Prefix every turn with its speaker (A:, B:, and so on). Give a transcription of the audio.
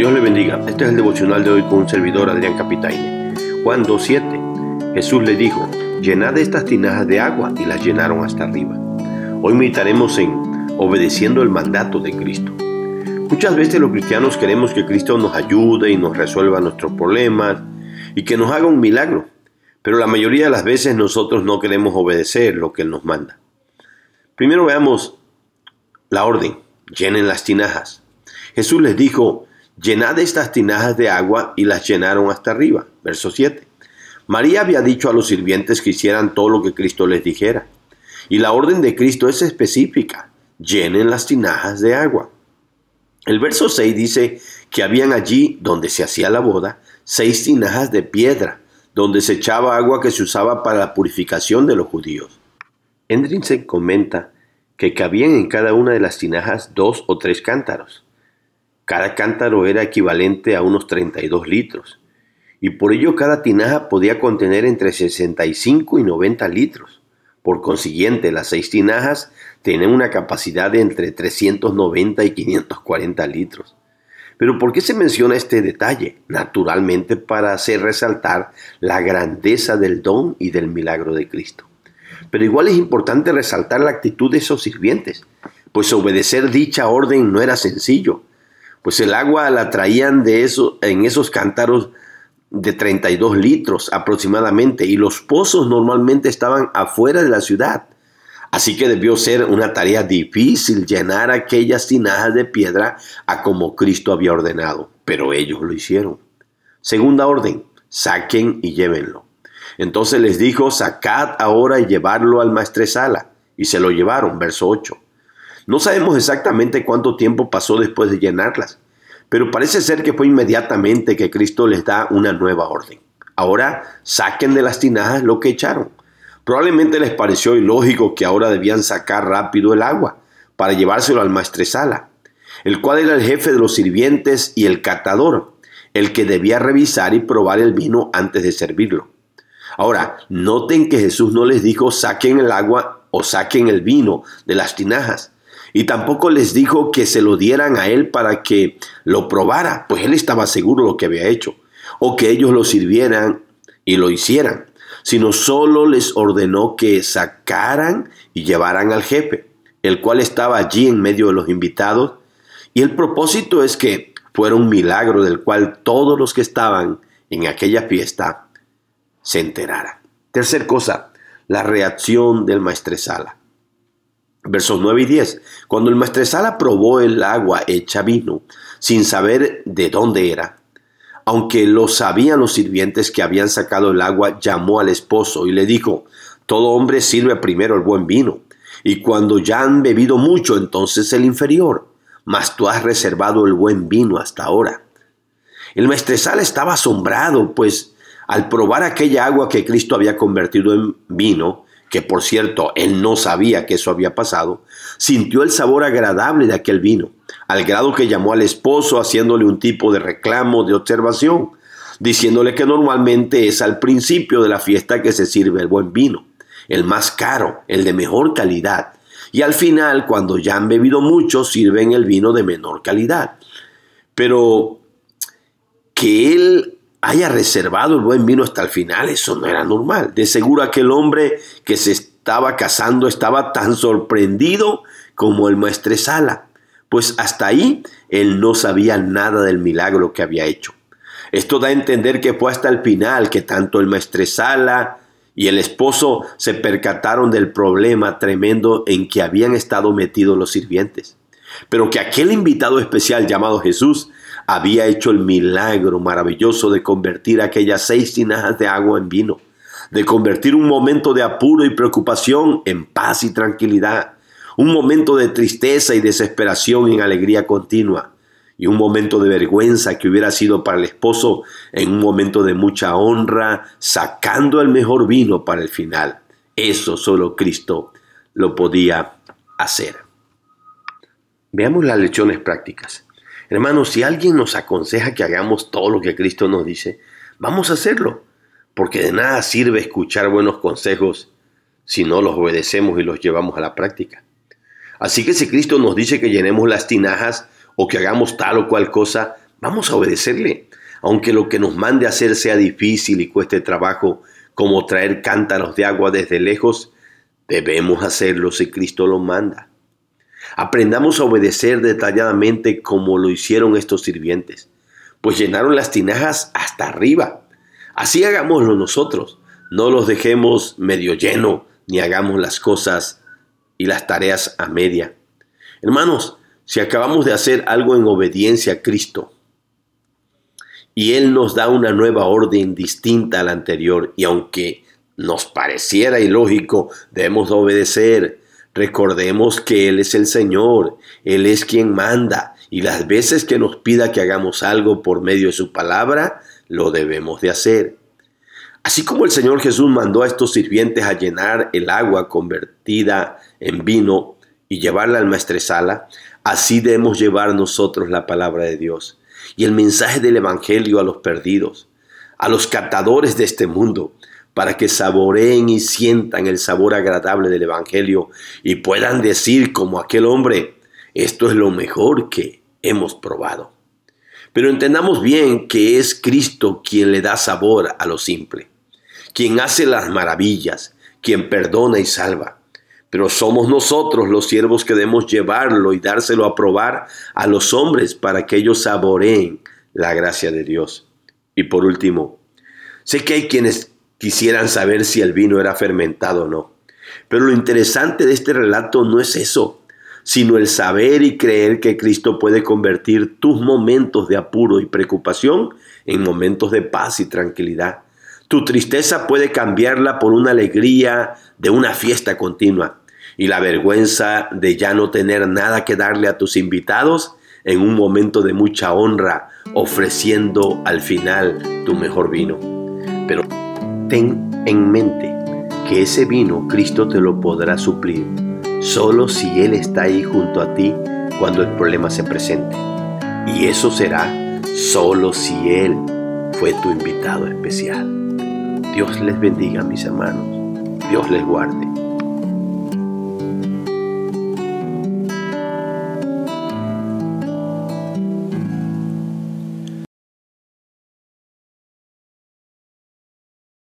A: Dios le bendiga. Este es el devocional de hoy con un servidor Adrián Capitaine. Juan 2.7. Jesús le dijo, llenad estas tinajas de agua y las llenaron hasta arriba. Hoy meditaremos en obedeciendo el mandato de Cristo. Muchas veces los cristianos queremos que Cristo nos ayude y nos resuelva nuestros problemas y que nos haga un milagro, pero la mayoría de las veces nosotros no queremos obedecer lo que Él nos manda. Primero veamos la orden, llenen las tinajas. Jesús les dijo, llenad estas tinajas de agua y las llenaron hasta arriba. Verso 7. María había dicho a los sirvientes que hicieran todo lo que Cristo les dijera. Y la orden de Cristo es específica, llenen las tinajas de agua. El verso 6 dice que habían allí, donde se hacía la boda, seis tinajas de piedra, donde se echaba agua que se usaba para la purificación de los judíos. Endrinsen comenta que cabían en cada una de las tinajas dos o tres cántaros. Cada cántaro era equivalente a unos 32 litros, y por ello cada tinaja podía contener entre 65 y 90 litros. Por consiguiente, las seis tinajas tienen una capacidad de entre 390 y 540 litros. Pero ¿por qué se menciona este detalle? Naturalmente para hacer resaltar la grandeza del don y del milagro de Cristo. Pero igual es importante resaltar la actitud de esos sirvientes, pues obedecer dicha orden no era sencillo pues el agua la traían de eso, en esos cántaros de 32 litros aproximadamente y los pozos normalmente estaban afuera de la ciudad. Así que debió ser una tarea difícil llenar aquellas tinajas de piedra a como Cristo había ordenado, pero ellos lo hicieron. Segunda orden, saquen y llévenlo. Entonces les dijo, sacad ahora y llevarlo al maestresala. Y se lo llevaron, verso 8. No sabemos exactamente cuánto tiempo pasó después de llenarlas, pero parece ser que fue inmediatamente que Cristo les da una nueva orden. Ahora saquen de las tinajas lo que echaron. Probablemente les pareció ilógico que ahora debían sacar rápido el agua para llevárselo al maestresala, el cual era el jefe de los sirvientes y el catador, el que debía revisar y probar el vino antes de servirlo. Ahora, noten que Jesús no les dijo saquen el agua o saquen el vino de las tinajas, y tampoco les dijo que se lo dieran a él para que lo probara, pues él estaba seguro de lo que había hecho, o que ellos lo sirvieran y lo hicieran, sino solo les ordenó que sacaran y llevaran al jefe, el cual estaba allí en medio de los invitados, y el propósito es que fuera un milagro del cual todos los que estaban en aquella fiesta se enteraran. Tercer cosa, la reacción del maestresala. Versos 9 y 10. Cuando el maestresala probó el agua hecha vino, sin saber de dónde era, aunque lo sabían los sirvientes que habían sacado el agua, llamó al esposo y le dijo, todo hombre sirve primero el buen vino, y cuando ya han bebido mucho, entonces el inferior, mas tú has reservado el buen vino hasta ahora. El maestresala estaba asombrado, pues al probar aquella agua que Cristo había convertido en vino, que por cierto él no sabía que eso había pasado, sintió el sabor agradable de aquel vino, al grado que llamó al esposo haciéndole un tipo de reclamo, de observación, diciéndole que normalmente es al principio de la fiesta que se sirve el buen vino, el más caro, el de mejor calidad, y al final, cuando ya han bebido mucho, sirven el vino de menor calidad. Pero que él haya reservado el buen vino hasta el final, eso no era normal. De seguro aquel hombre que se estaba casando estaba tan sorprendido como el maestresala, pues hasta ahí él no sabía nada del milagro que había hecho. Esto da a entender que fue hasta el final que tanto el maestresala y el esposo se percataron del problema tremendo en que habían estado metidos los sirvientes. Pero que aquel invitado especial llamado Jesús había hecho el milagro maravilloso de convertir aquellas seis tinajas de agua en vino, de convertir un momento de apuro y preocupación en paz y tranquilidad, un momento de tristeza y desesperación en alegría continua, y un momento de vergüenza que hubiera sido para el esposo en un momento de mucha honra, sacando el mejor vino para el final. Eso solo Cristo lo podía hacer. Veamos las lecciones prácticas. Hermanos, si alguien nos aconseja que hagamos todo lo que Cristo nos dice, vamos a hacerlo, porque de nada sirve escuchar buenos consejos si no los obedecemos y los llevamos a la práctica. Así que si Cristo nos dice que llenemos las tinajas o que hagamos tal o cual cosa, vamos a obedecerle. Aunque lo que nos mande hacer sea difícil y cueste trabajo, como traer cántaros de agua desde lejos, debemos hacerlo si Cristo lo manda. Aprendamos a obedecer detalladamente como lo hicieron estos sirvientes, pues llenaron las tinajas hasta arriba. Así hagámoslo nosotros. No los dejemos medio lleno, ni hagamos las cosas y las tareas a media. Hermanos, si acabamos de hacer algo en obediencia a Cristo, y Él nos da una nueva orden distinta a la anterior, y aunque nos pareciera ilógico, debemos obedecer. Recordemos que Él es el Señor, Él es quien manda, y las veces que nos pida que hagamos algo por medio de su palabra, lo debemos de hacer. Así como el Señor Jesús mandó a estos sirvientes a llenar el agua convertida en vino y llevarla al maestresala, así debemos llevar nosotros la palabra de Dios y el mensaje del Evangelio a los perdidos, a los catadores de este mundo, para que saboreen y sientan el sabor agradable del Evangelio y puedan decir como aquel hombre, esto es lo mejor que hemos probado. Pero entendamos bien que es Cristo quien le da sabor a lo simple, quien hace las maravillas, quien perdona y salva. Pero somos nosotros los siervos que debemos llevarlo y dárselo a probar a los hombres para que ellos saboreen la gracia de Dios. Y por último, sé que hay quienes quisieran saber si el vino era fermentado o no. Pero lo interesante de este relato no es eso, sino el saber y creer que Cristo puede convertir tus momentos de apuro y preocupación en momentos de paz y tranquilidad. Tu tristeza puede cambiarla por una alegría de una fiesta continua y la vergüenza de ya no tener nada que darle a tus invitados en un momento de mucha honra, ofreciendo al final tu mejor vino. Pero ten en mente que ese vino Cristo te lo podrá suplir solo si Él está ahí junto a ti cuando el problema se presente. Y eso será solo si Él fue tu invitado especial. Dios les bendiga, mis hermanos. Dios les guarde.